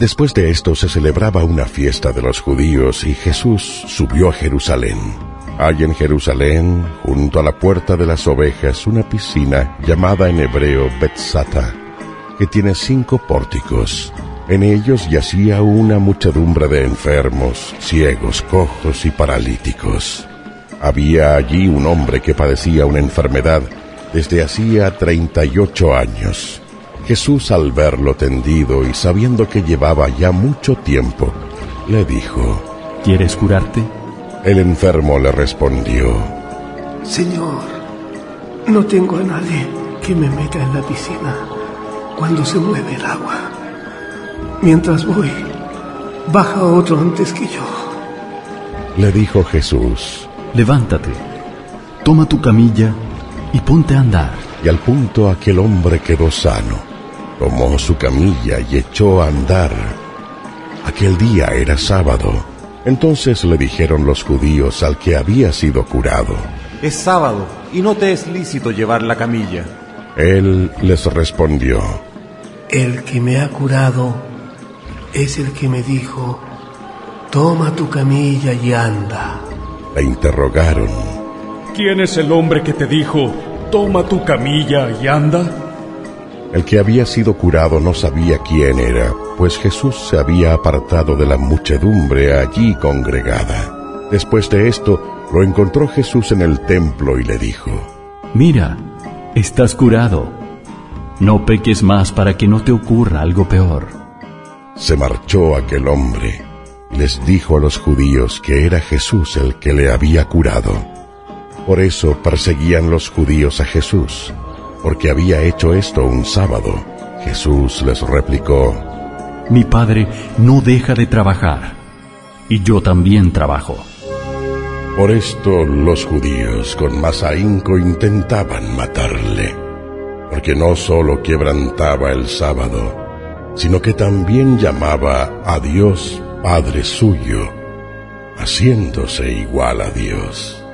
Después de esto se celebraba una fiesta de los judíos y Jesús subió a Jerusalén. Hay en Jerusalén, junto a la puerta de las ovejas, una piscina llamada en hebreo Betzata, que tiene cinco pórticos. En ellos yacía una muchedumbre de enfermos, ciegos, cojos y paralíticos. Había allí un hombre que padecía una enfermedad desde hacía treinta y ocho años. Jesús al verlo tendido y sabiendo que llevaba ya mucho tiempo, le dijo, ¿Quieres curarte? El enfermo le respondió, Señor, no tengo a nadie que me meta en la piscina cuando se mueve el agua. Mientras voy, baja otro antes que yo. Le dijo Jesús, Levántate, toma tu camilla y ponte a andar. Y al punto aquel hombre quedó sano. Tomó su camilla y echó a andar. Aquel día era sábado. Entonces le dijeron los judíos al que había sido curado. Es sábado y no te es lícito llevar la camilla. Él les respondió, El que me ha curado es el que me dijo, toma tu camilla y anda. Le interrogaron, ¿Quién es el hombre que te dijo, toma tu camilla y anda? El que había sido curado no sabía quién era, pues Jesús se había apartado de la muchedumbre allí congregada. Después de esto, lo encontró Jesús en el templo y le dijo, Mira, estás curado. No peques más para que no te ocurra algo peor. Se marchó aquel hombre. Les dijo a los judíos que era Jesús el que le había curado. Por eso perseguían los judíos a Jesús, porque había hecho esto un sábado. Jesús les replicó, Mi padre no deja de trabajar, y yo también trabajo. Por esto los judíos con más ahínco intentaban matarle, porque no sólo quebrantaba el sábado, sino que también llamaba a Dios Padre suyo, haciéndose igual a Dios.